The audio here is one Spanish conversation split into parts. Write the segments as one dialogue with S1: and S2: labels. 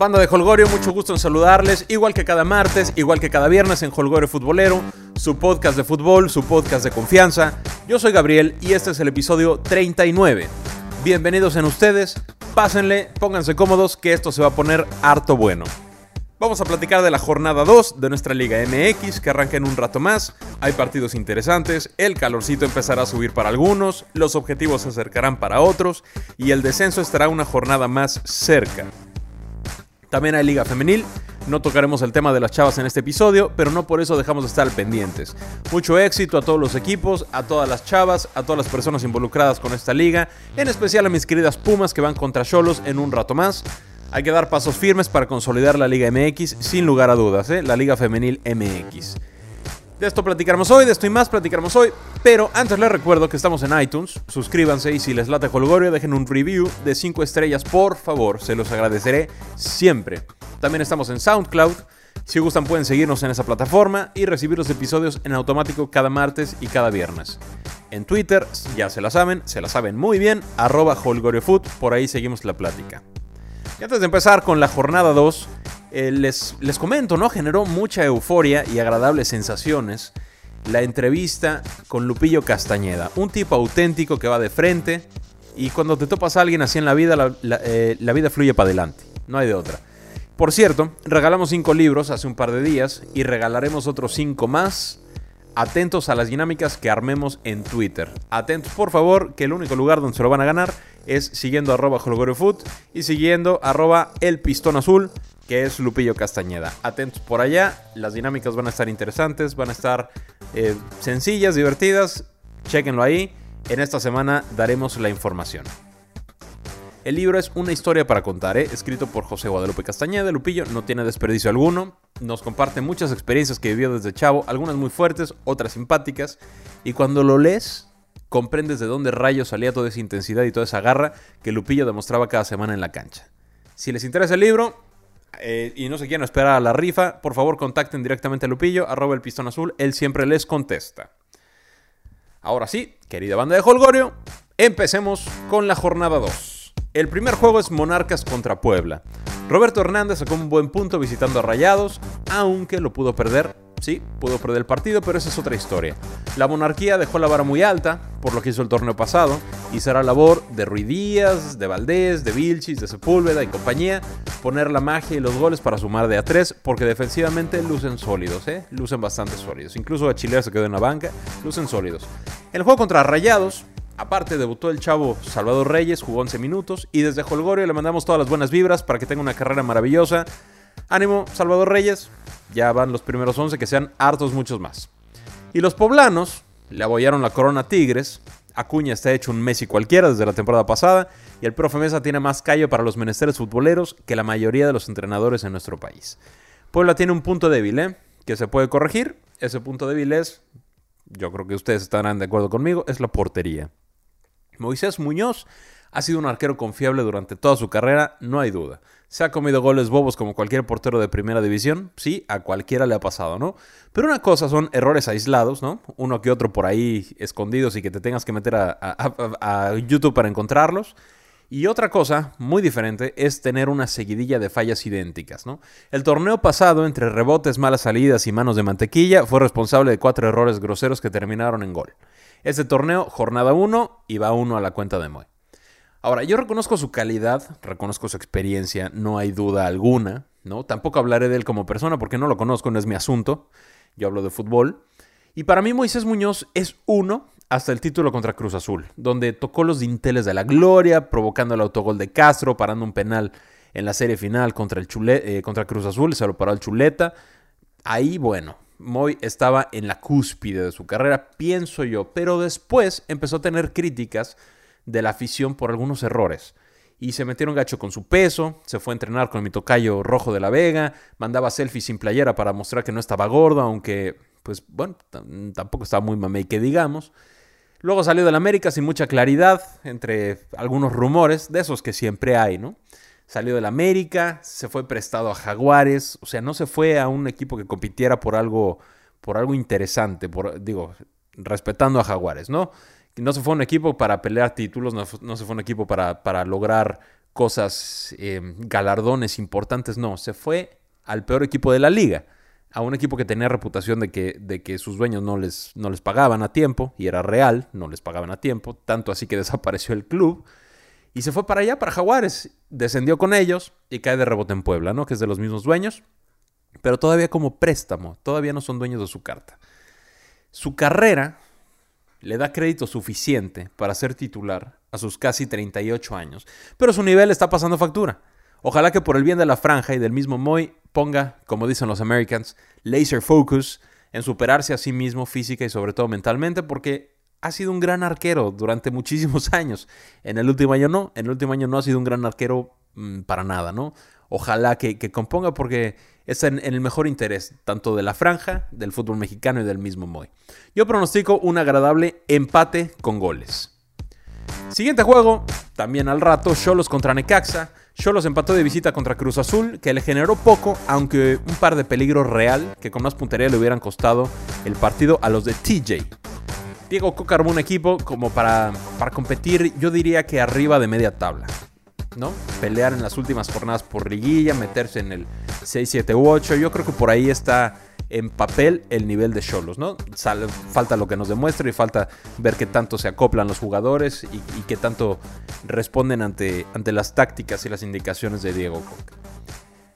S1: Banda de Holgorio, mucho gusto en saludarles, igual que cada martes, igual que cada viernes en Holgorio Futbolero, su podcast de fútbol, su podcast de confianza. Yo soy Gabriel y este es el episodio 39. Bienvenidos en ustedes, pásenle, pónganse cómodos que esto se va a poner harto bueno. Vamos a platicar de la jornada 2 de nuestra Liga MX que arranca en un rato más. Hay partidos interesantes, el calorcito empezará a subir para algunos, los objetivos se acercarán para otros y el descenso estará una jornada más cerca. También hay Liga Femenil. No tocaremos el tema de las chavas en este episodio, pero no por eso dejamos de estar pendientes. Mucho éxito a todos los equipos, a todas las chavas, a todas las personas involucradas con esta liga, en especial a mis queridas Pumas que van contra Cholos en un rato más. Hay que dar pasos firmes para consolidar la Liga MX, sin lugar a dudas, ¿eh? la Liga Femenil MX. De esto platicaremos hoy, de esto y más platicaremos hoy. Pero antes les recuerdo que estamos en iTunes. Suscríbanse y si les late Holgorio, dejen un review de 5 estrellas, por favor. Se los agradeceré siempre. También estamos en SoundCloud. Si gustan pueden seguirnos en esa plataforma y recibir los episodios en automático cada martes y cada viernes. En Twitter, ya se la saben, se la saben muy bien, arroba HolgorioFood, por ahí seguimos la plática. Y antes de empezar con la jornada 2, eh, les, les comento, ¿no? Generó mucha euforia y agradables sensaciones la entrevista con Lupillo Castañeda, un tipo auténtico que va de frente y cuando te topas a alguien así en la vida, la, eh, vida fluye para adelante, no hay de otra. Por cierto, regalamos cinco libros hace un par de días y regalaremos otros cinco más. Atentos a las dinámicas que armemos en Twitter. Atentos, por favor, que el único lugar donde se lo van a ganar es siguiendo arroba y siguiendo arroba el pistón azul que es Lupillo Castañeda. Atentos por allá, las dinámicas van a estar interesantes, van a estar eh, sencillas, divertidas, chequenlo ahí. En esta semana daremos la información. El libro es una historia para contar, ¿eh? escrito por José Guadalupe Castañeda. Lupillo no tiene desperdicio alguno. Nos comparte muchas experiencias que vivió desde chavo, algunas muy fuertes, otras simpáticas. Y cuando lo lees, comprendes de dónde rayos salía toda esa intensidad y toda esa garra que Lupillo demostraba cada semana en la cancha. Si les interesa el libro, eh, y no se quieren esperar a la rifa, por favor contacten directamente a Lupillo, arroba el pistón azul, él siempre les contesta. Ahora sí, querida banda de Holgorio, empecemos con la jornada 2. El primer juego es Monarcas contra Puebla. Roberto Hernández sacó un buen punto visitando a Rayados, aunque lo pudo perder Sí, pudo perder el partido, pero esa es otra historia. La monarquía dejó la vara muy alta, por lo que hizo el torneo pasado, y será labor de Ruidías, de Valdés, de Vilchis, de Sepúlveda y compañía, poner la magia y los goles para sumar de a tres, porque defensivamente lucen sólidos, ¿eh? Lucen bastante sólidos. Incluso a Chile se quedó en la banca, lucen sólidos. El juego contra Rayados, Aparte, debutó el chavo Salvador Reyes, jugó 11 minutos y desde Holgorio le mandamos todas las buenas vibras para que tenga una carrera maravillosa. Ánimo, Salvador Reyes, ya van los primeros 11, que sean hartos muchos más. Y los poblanos le abollaron la corona a Tigres. Acuña está hecho un Messi cualquiera desde la temporada pasada. Y el profe Mesa tiene más callo para los menesteres futboleros que la mayoría de los entrenadores en nuestro país. Puebla tiene un punto débil, ¿eh? Que se puede corregir. Ese punto débil es, yo creo que ustedes estarán de acuerdo conmigo, es la portería. Moisés Muñoz ha sido un arquero confiable durante toda su carrera, no hay duda. Se ha comido goles bobos como cualquier portero de primera división, sí, a cualquiera le ha pasado, ¿no? Pero una cosa son errores aislados, ¿no? Uno que otro por ahí escondidos y que te tengas que meter a, YouTube para encontrarlos. Y otra cosa muy diferente es tener una seguidilla de fallas idénticas, ¿no? El torneo pasado, entre rebotes, malas salidas y manos de mantequilla, fue responsable de cuatro errores groseros que terminaron en gol. Este torneo, jornada 1, y va uno a la cuenta de Moy. Ahora, yo reconozco su calidad, reconozco su experiencia, no hay duda alguna, ¿no? Tampoco hablaré de él como persona porque no lo conozco, no es mi asunto. Yo hablo de fútbol. Y para mí Moisés Muñoz es uno hasta el título contra Cruz Azul, donde tocó los dinteles de la gloria, provocando el autogol de Castro, parando un penal en la serie final contra, el eh, contra Cruz Azul, se lo paró el Chuleta. Ahí, bueno, Moy estaba en la cúspide de su carrera, pienso yo, pero después empezó a tener críticas de la afición por algunos errores. Y se metieron gacho con su peso, se fue a entrenar con mi tocayo rojo de la Vega, mandaba selfies sin playera para mostrar que no estaba gordo, aunque, pues bueno, tampoco estaba muy mamey que digamos. Luego salió del América sin mucha claridad, entre algunos rumores, de esos que siempre hay, ¿no? Salió del América, se fue prestado a Jaguares, o sea, no se fue a un equipo que compitiera por algo, por algo interesante, por, digo, respetando a Jaguares, ¿no? No se fue un equipo para pelear títulos, no, se fue un equipo para, lograr cosas, eh, galardones importantes, no, se fue al peor equipo de la liga, a un equipo que tenía reputación de que, de que sus dueños no les, no les pagaban a tiempo, y era real, no les pagaban a tiempo, tanto así que desapareció el club, y se fue para allá, para Jaguares, descendió con ellos y cae de rebote en Puebla, ¿no? Que es de los mismos dueños, pero todavía como préstamo, todavía no son dueños de su carta. Su carrera le da crédito suficiente para ser titular a sus casi 38 años, pero su nivel está pasando factura. Ojalá que por el bien de la franja y del mismo Moy ponga, como dicen los Americans, laser focus en superarse a sí mismo física y sobre todo mentalmente, porque ha sido un gran arquero durante muchísimos años. En el último año no, en el último año no ha sido un gran arquero mm, para nada, ¿no? Ojalá que, componga porque es en, el mejor interés tanto de la franja, del fútbol mexicano y del mismo Moy. Yo pronostico un agradable empate con goles. Siguiente juego, también al rato, Cholos contra Necaxa. Cholos empató de visita contra Cruz Azul, que le generó poco, aunque un par de peligros real, que con más puntería le hubieran costado el partido a los de TJ. Diego Coca armó un equipo como para, para competir, yo diría que arriba de media tabla. ¿No? Pelear en las últimas jornadas por liguilla, meterse en el 6, 7 u 8. Yo creo que por ahí está en papel el nivel de Cholos, ¿no? falta lo que nos demuestre y falta ver qué tanto se acoplan los jugadores y, qué tanto responden ante, ante las tácticas y las indicaciones de Diego Coca.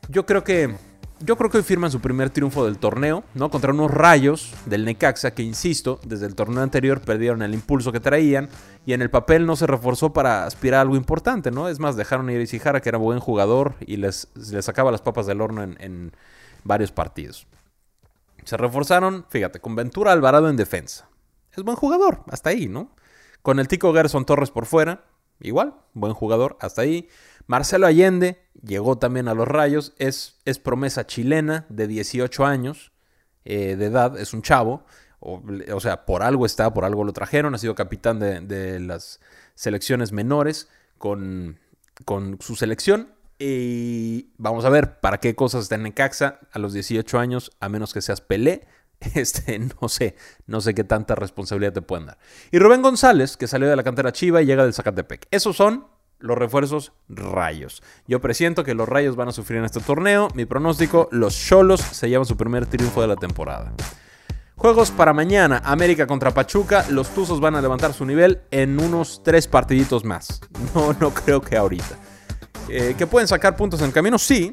S1: Yo creo que yo creo que hoy firman su primer triunfo del torneo, ¿no? Contra unos rayos del Necaxa que, insisto, desde el torneo anterior perdieron el impulso que traían y en el papel no se reforzó para aspirar a algo importante, ¿no? Es más, dejaron ir a Isijara, que era buen jugador, y les, les sacaba las papas del horno en, en varios partidos. Se reforzaron, fíjate, con Ventura Alvarado en defensa. Es buen jugador, hasta ahí, ¿no? Con el Tico Gerson Torres por fuera, igual, buen jugador, hasta ahí. Marcelo Allende llegó también a los Rayos, es, es promesa chilena de 18 años eh, de edad, es un chavo, o, sea, por algo está, por algo lo trajeron, ha sido capitán de, las selecciones menores con, con, su selección. Y vamos a ver para qué cosas está en Necaxa a los 18 años, a menos que seas Pelé. Este, no sé, no sé qué tanta responsabilidad te pueden dar. Y Rubén González, que salió de la cantera Chiva y llega del Zacatepec. Esos son los refuerzos rayos. Yo presiento que los rayos van a sufrir en este torneo. Mi pronóstico, los cholos se llevan su primer triunfo de la temporada. Juegos para mañana, América contra Pachuca. Los Tuzos van a levantar su nivel en unos tres partiditos más. No, no creo que ahorita. Eh, ¿Que pueden sacar puntos en el camino? Sí.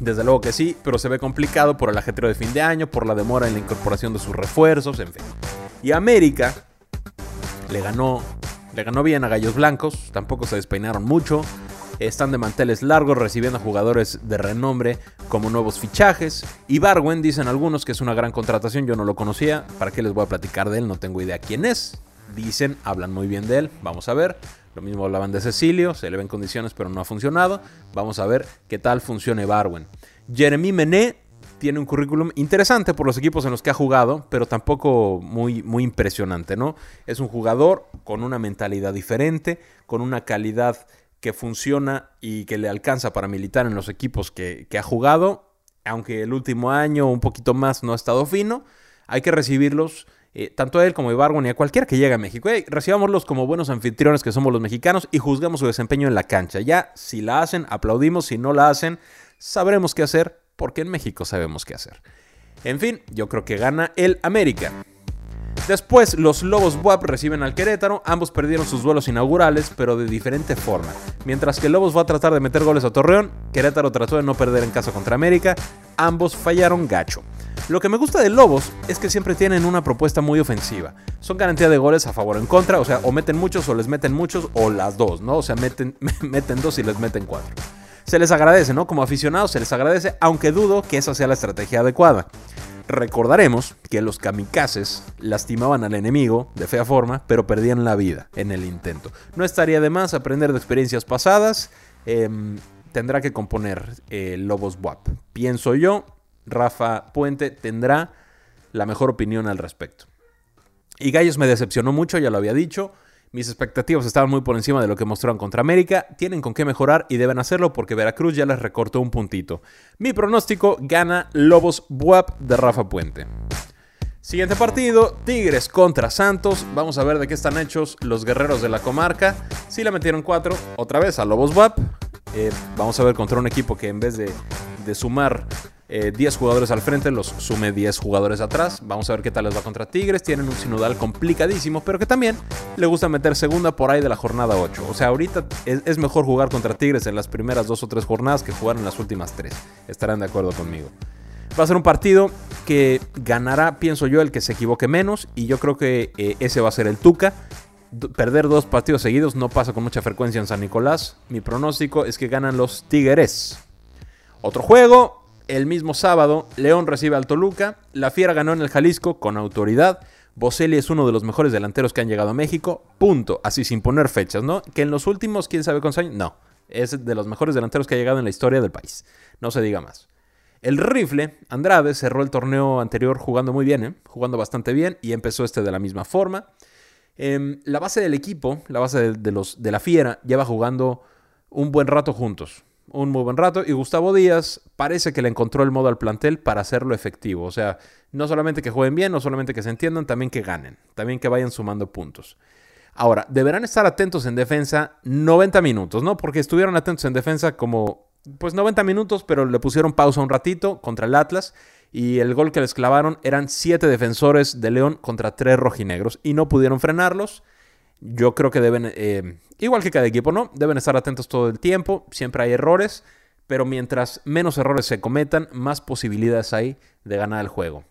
S1: Desde luego que sí, pero se ve complicado por el ajetreo de fin de año, por la demora en la incorporación de sus refuerzos, en fin. Y América le ganó le ganó bien a Gallos Blancos, tampoco se despeinaron mucho. Están de manteles largos recibiendo jugadores de renombre como nuevos fichajes. Y Barwen dicen algunos que es una gran contratación, yo no lo conocía. ¿Para qué les voy a platicar de él? No tengo idea quién es. Dicen, hablan muy bien de él, vamos a ver. Lo mismo hablaban de Cecilio, se le ven condiciones pero no ha funcionado. Vamos a ver qué tal funcione Barwen. Jeremy Mené tiene un currículum interesante por los equipos en los que ha jugado, pero tampoco muy, muy impresionante, ¿no? Es un jugador con una mentalidad diferente, con una calidad que funciona y que le alcanza para militar en los equipos que, ha jugado, aunque el último año un poquito más no ha estado fino, hay que recibirlos. Eh, tanto a él como a Ibargo ni a cualquiera que llegue a México. recibámoslos como buenos anfitriones que somos los mexicanos y juzgamos su desempeño en la cancha. Ya, si la hacen, aplaudimos. Si no la hacen, sabremos qué hacer porque en México sabemos qué hacer. En fin, yo creo que gana el América. Después, los Lobos WAP reciben al Querétaro. Ambos perdieron sus duelos inaugurales, pero de diferente forma. Mientras que Lobos va a tratar de meter goles a Torreón, Querétaro trató de no perder en casa contra América. Ambos fallaron gacho. Lo que me gusta de Lobos es que siempre tienen una propuesta muy ofensiva. Son garantía de goles a favor o en contra, o sea, o meten muchos o les meten muchos, o las dos, ¿no? O sea, meten, meten dos y les meten cuatro se les agradece, ¿no? Como aficionados se les agradece, aunque dudo que esa sea la estrategia adecuada. Recordaremos que los kamikazes lastimaban al enemigo de fea forma, pero perdían la vida en el intento. No estaría de más aprender de experiencias pasadas. Em, tendrá que componer eh, Lobos WAP. Pienso yo, Rafa Puente tendrá la mejor opinión al respecto. Y Gallos me decepcionó mucho, ya lo había dicho. Mis expectativas estaban muy por encima de lo que mostraron contra América. Tienen con qué mejorar y deben hacerlo porque Veracruz ya les recortó un puntito. Mi pronóstico gana Lobos Buap de Rafa Puente. Siguiente partido, Tigres contra Santos. Vamos a ver de qué están hechos los guerreros de la comarca. Si le metieron cuatro, otra vez a Lobos WAP. Eh, vamos a ver contra un equipo que en vez de, sumar 10 eh, jugadores al frente, los sume 10 jugadores atrás. Vamos a ver qué tal les va contra Tigres. Tienen un sinodal complicadísimo, pero que también le gusta meter segunda por ahí de la jornada 8. O sea, ahorita es, es mejor jugar contra Tigres en las primeras dos o tres jornadas que jugar en las últimas tres. Estarán de acuerdo conmigo. Va a ser un partido que ganará, pienso yo, el que se equivoque menos. Y yo creo que eh, ese va a ser el Tuca. perder dos partidos seguidos no pasa con mucha frecuencia en San Nicolás. Mi pronóstico es que ganan los Tigres. Otro juego, el mismo sábado, León recibe al Toluca. La Fiera ganó en el Jalisco con autoridad. Boselli es uno de los mejores delanteros que han llegado a México. Punto. Así sin poner fechas, ¿no? Que en los últimos, quién sabe cuántos años. No. Es de los mejores delanteros que ha llegado en la historia del país. No se diga más. El rifle, Andrade, cerró el torneo anterior jugando muy bien, ¿eh? jugando bastante bien, y empezó este de la misma forma. Em, la base del equipo, la base de, los, de la Fiera, lleva jugando un buen rato juntos. Un muy buen rato. Y Gustavo Díaz parece que le encontró el modo al plantel para hacerlo efectivo. O sea, no solamente que jueguen bien, no solamente que se entiendan, también que ganen. También que vayan sumando puntos. Ahora, deberán estar atentos en defensa 90 minutos, ¿no? Porque estuvieron atentos en defensa como pues 90 minutos, pero le pusieron pausa un ratito contra el Atlas. Y el gol que les clavaron eran 7 defensores de León contra 3 rojinegros. Y no pudieron frenarlos. Yo creo que deben, eh, igual que cada equipo, ¿no? Deben estar atentos todo el tiempo. Siempre hay errores. Pero mientras menos errores se cometan, más posibilidades hay de ganar el juego.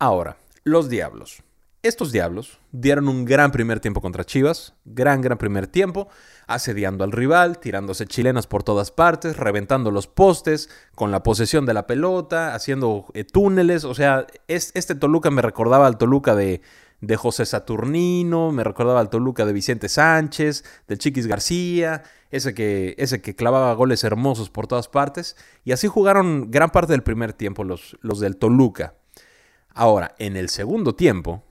S1: Ahora, los Diablos. Estos Diablos dieron un gran primer tiempo contra Chivas, gran, gran primer tiempo, asediando al rival, tirándose chilenas por todas partes, reventando los postes, con la posesión de la pelota, haciendo eh, túneles, o sea, este Toluca me recordaba al Toluca de, de José Saturnino, me recordaba al Toluca de Vicente Sánchez, de Chiquis García, ese que, ese que clavaba goles hermosos por todas partes, y así jugaron gran parte del primer tiempo los, los del Toluca. Ahora, en el segundo tiempo,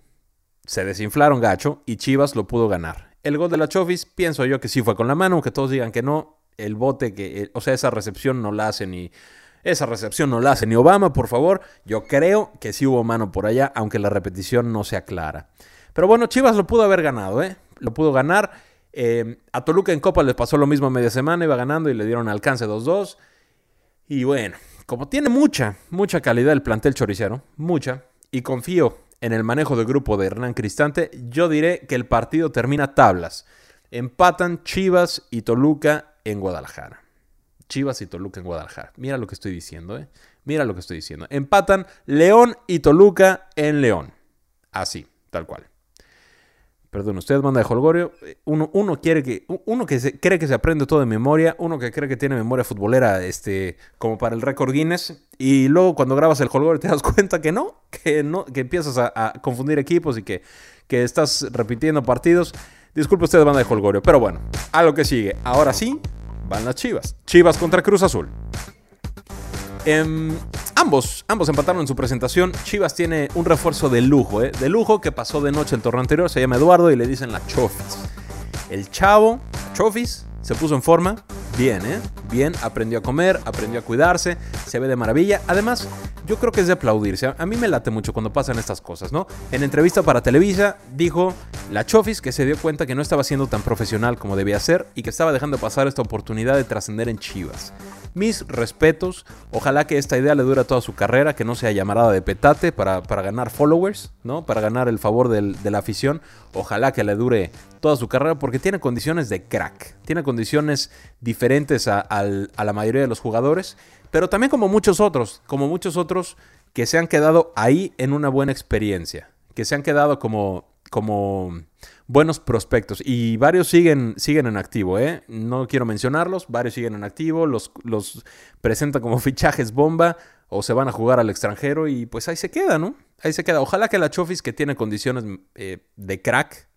S1: se desinflaron gacho y Chivas lo pudo ganar. El gol de la Chofis, pienso yo que sí fue con la mano, aunque todos digan que no. El bote que, o sea, esa recepción no la hace ni. Esa recepción no la hace ni Obama, por favor. Yo creo que sí hubo mano por allá, aunque la repetición no sea clara. Pero bueno, Chivas lo pudo haber ganado, ¿eh? Lo pudo ganar. Eh, a Toluca en Copa les pasó lo mismo a media semana, iba ganando y le dieron alcance 2-2. Y bueno, como tiene mucha, mucha calidad el plantel choricero, mucha, y confío en el manejo de grupo de Hernán Cristante, yo diré que el partido termina tablas. Empatan Chivas y Toluca en Guadalajara. Chivas y Toluca en Guadalajara. Mira lo que estoy diciendo, ¿eh? Mira lo que estoy diciendo. Empatan León y Toluca en León. Así, tal cual. Perdón, usted manda de Holgorio. Uno, uno, quiere que, uno que se, cree que se aprende todo de memoria, uno que cree que tiene memoria futbolera este, como para el récord Guinness, y luego cuando grabas el Holgorio te das cuenta que no, que, no, que empiezas a, confundir equipos y que, que, estás repitiendo partidos. Disculpe usted, banda de Holgorio, pero bueno, a lo que sigue. Ahora sí, van las Chivas. Chivas contra Cruz Azul. Em, ambos, ambos empataron en su presentación. Chivas tiene un refuerzo de lujo, ¿eh? de lujo que pasó de noche el torneo anterior. Se llama Eduardo y le dicen la Chofis. El chavo, Chofis, se puso en forma. Bien, ¿eh? Bien, aprendió a comer, aprendió a cuidarse, se ve de maravilla. Además, yo creo que es de aplaudirse. A mí me late mucho cuando pasan estas cosas, ¿no? En entrevista para Televisa dijo la Chofis que se dio cuenta que no estaba siendo tan profesional como debía ser y que estaba dejando pasar esta oportunidad de trascender en Chivas. Mis respetos. Ojalá que esta idea le dure toda su carrera, que no sea llamarada de petate para, ganar followers, ¿no? Para ganar el favor de la afición. Ojalá que le dure toda su carrera porque tiene condiciones de crack. Tiene condiciones diferentes a, a la mayoría de los jugadores. Pero también como muchos otros, como muchos otros que se han quedado ahí en una buena experiencia. Que se han quedado como, como buenos prospectos y varios siguen, siguen en activo, ¿eh? No quiero mencionarlos, varios siguen en activo, los, los presentan como fichajes bomba o se van a jugar al extranjero y pues ahí se queda, ¿no? Ahí se queda. Ojalá que la Chofis, que tiene condiciones eh, de crack,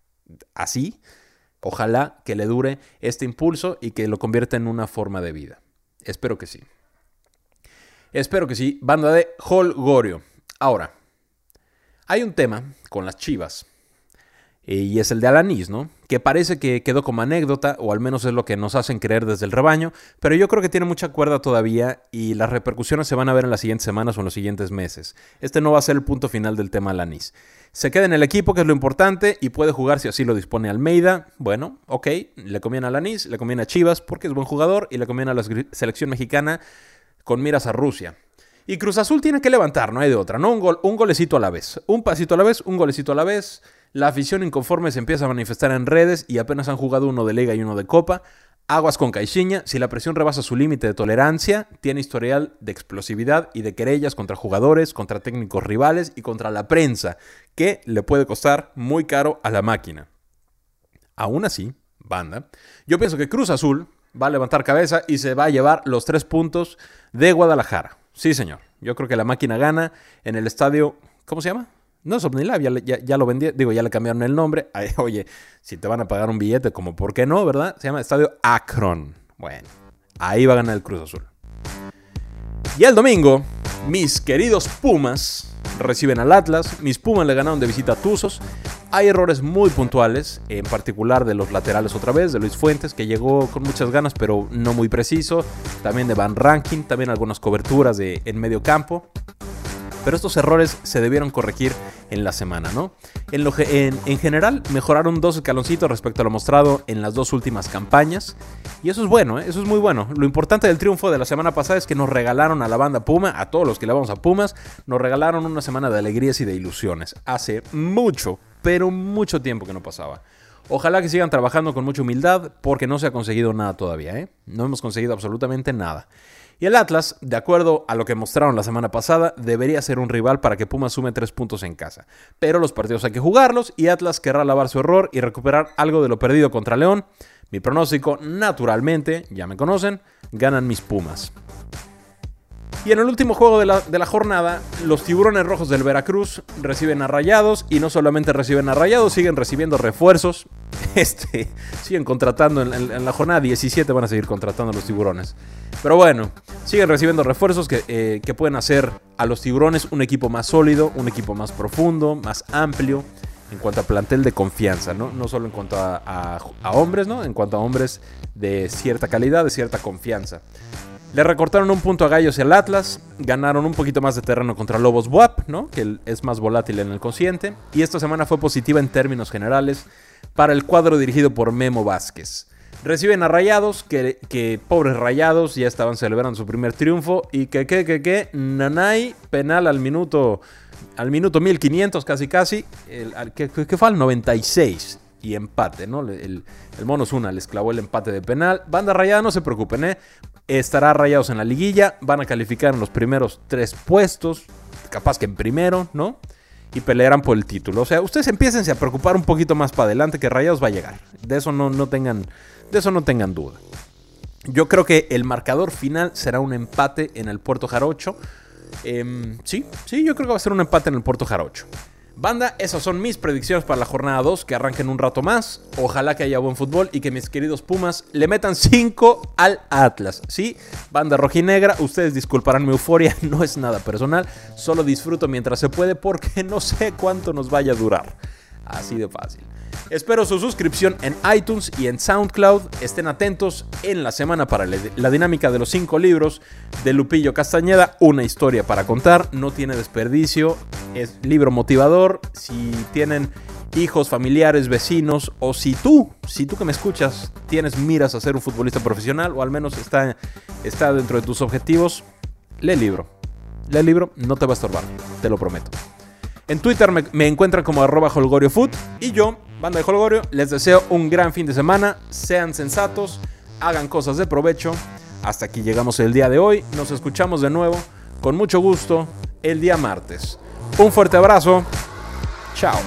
S1: así, ojalá que le dure este impulso y que lo convierta en una forma de vida. Espero que sí. Espero que sí. Banda de Holgorio. Ahora, hay un tema con las Chivas y es el de Alanis, ¿no? Que parece que quedó como anécdota, o al menos es lo que nos hacen creer desde el rebaño, pero yo creo que tiene mucha cuerda todavía y las repercusiones se van a ver en las siguientes semanas o en los siguientes meses. Este no va a ser el punto final del tema Alanis. Se queda en el equipo, que es lo importante, y puede jugar si así lo dispone Almeida. Bueno, ok, le conviene a Alanis, le conviene a Chivas porque es buen jugador y le conviene a la selección mexicana con miras a Rusia. Y Cruz Azul tiene que levantar, no hay de otra, ¿no? Un, gol, un golecito a la vez. Un pasito a la vez, un golecito a la vez. La afición inconforme se empieza a manifestar en redes y apenas han jugado uno de liga y uno de copa. Aguas con Caixinha, si la presión rebasa su límite de tolerancia, tiene historial de explosividad y de querellas contra jugadores, contra técnicos rivales y contra la prensa, que le puede costar muy caro a la máquina. Aún así, banda, yo pienso que Cruz Azul va a levantar cabeza y se va a llevar los tres puntos de Guadalajara. Sí, señor. Yo creo que la máquina gana en el estadio, ¿cómo se llama? No es OmniLab, ya, lo vendí, digo, ya le cambiaron el nombre. oye, si te van a pagar un billete, como por qué no, ¿verdad? Se llama Estadio Akron. Bueno, ahí va a ganar el Cruz Azul. Y el domingo, mis queridos Pumas reciben al Atlas. Mis Pumas le ganaron de visita a Tuzos. Hay errores muy puntuales, en particular de los laterales otra vez, de Luis Fuentes, que llegó con muchas ganas, pero no muy preciso. También de Van Ranking, también algunas coberturas de, en medio campo. Pero estos errores se debieron corregir en la semana, ¿no? En, lo, en, en general, mejoraron dos escaloncitos respecto a lo mostrado en las dos últimas campañas. Y eso es bueno, ¿eh? eso es muy bueno. Lo importante del triunfo de la semana pasada es que nos regalaron a la banda Puma, a todos los que le vamos a Pumas, nos regalaron una semana de alegrías y de ilusiones. Hace mucho, pero mucho tiempo que no pasaba. Ojalá que sigan trabajando con mucha humildad porque no se ha conseguido nada todavía, ¿eh? No hemos conseguido absolutamente nada. Y el Atlas, de acuerdo a lo que mostraron la semana pasada, debería ser un rival para que Pumas sume tres puntos en casa. Pero los partidos hay que jugarlos y Atlas querrá lavar su error y recuperar algo de lo perdido contra León. Mi pronóstico, naturalmente, ya me conocen, ganan mis Pumas. Y en el último juego de la, jornada, los tiburones rojos del Veracruz reciben a Rayados y no solamente reciben a Rayados, siguen recibiendo refuerzos. Este, siguen contratando en, la jornada 17, van a seguir contratando a los tiburones. Pero bueno, siguen recibiendo refuerzos que, eh, que pueden hacer a los tiburones un equipo más sólido, un equipo más profundo, más amplio en cuanto a plantel de confianza, ¿no? No solo en cuanto a, a, hombres, ¿no? En cuanto a hombres de cierta calidad, de cierta confianza. Le recortaron un punto a Gallos y al Atlas, ganaron un poquito más de terreno contra Lobos Buap, ¿no? que es más volátil en el consciente, y esta semana fue positiva en términos generales para el cuadro dirigido por Memo Vázquez. Reciben a Rayados, que, pobres Rayados ya estaban celebrando su primer triunfo, y que, que, que, que, Nanay, penal al minuto, al minuto 1500 casi casi, que, que fue al 96 y empate, ¿no? El, el Monos Una les clavó el empate de penal. Banda rayada, no se preocupen, ¿eh? Estará rayados en la liguilla, van a calificar en los primeros tres puestos, capaz que en primero, ¿no? Y pelearán por el título. O sea, ustedes empiecen a preocupar un poquito más para adelante que Rayados va a llegar. De eso no, no tengan, de eso no tengan duda. Yo creo que el marcador final será un empate en el Puerto Jarocho. Em, sí, sí, yo creo que va a ser un empate en el Puerto Jarocho. Banda, esas son mis predicciones para la jornada 2, que arranquen un rato más. Ojalá que haya buen fútbol y que mis queridos Pumas le metan 5 al Atlas. Sí, banda rojinegra, ustedes disculparán mi euforia, no es nada personal, solo disfruto mientras se puede porque no sé cuánto nos vaya a durar. Así de fácil. Espero su suscripción en iTunes y en SoundCloud. Estén atentos en la semana para la dinámica de los cinco libros de Lupillo Castañeda. Una historia para contar, no tiene desperdicio, es libro motivador. Si tienen hijos, familiares, vecinos, o si tú, si tú que me escuchas, tienes miras a ser un futbolista profesional, o al menos está, está dentro de tus objetivos, lee el libro. Lee el libro, no te va a estorbar, te lo prometo. En Twitter me, encuentran como arroba holgoriofood y yo, banda de Holgorio, les deseo un gran fin de semana, sean sensatos, hagan cosas de provecho. Hasta aquí llegamos el día de hoy, nos escuchamos de nuevo, con mucho gusto, el día martes. Un fuerte abrazo, chao.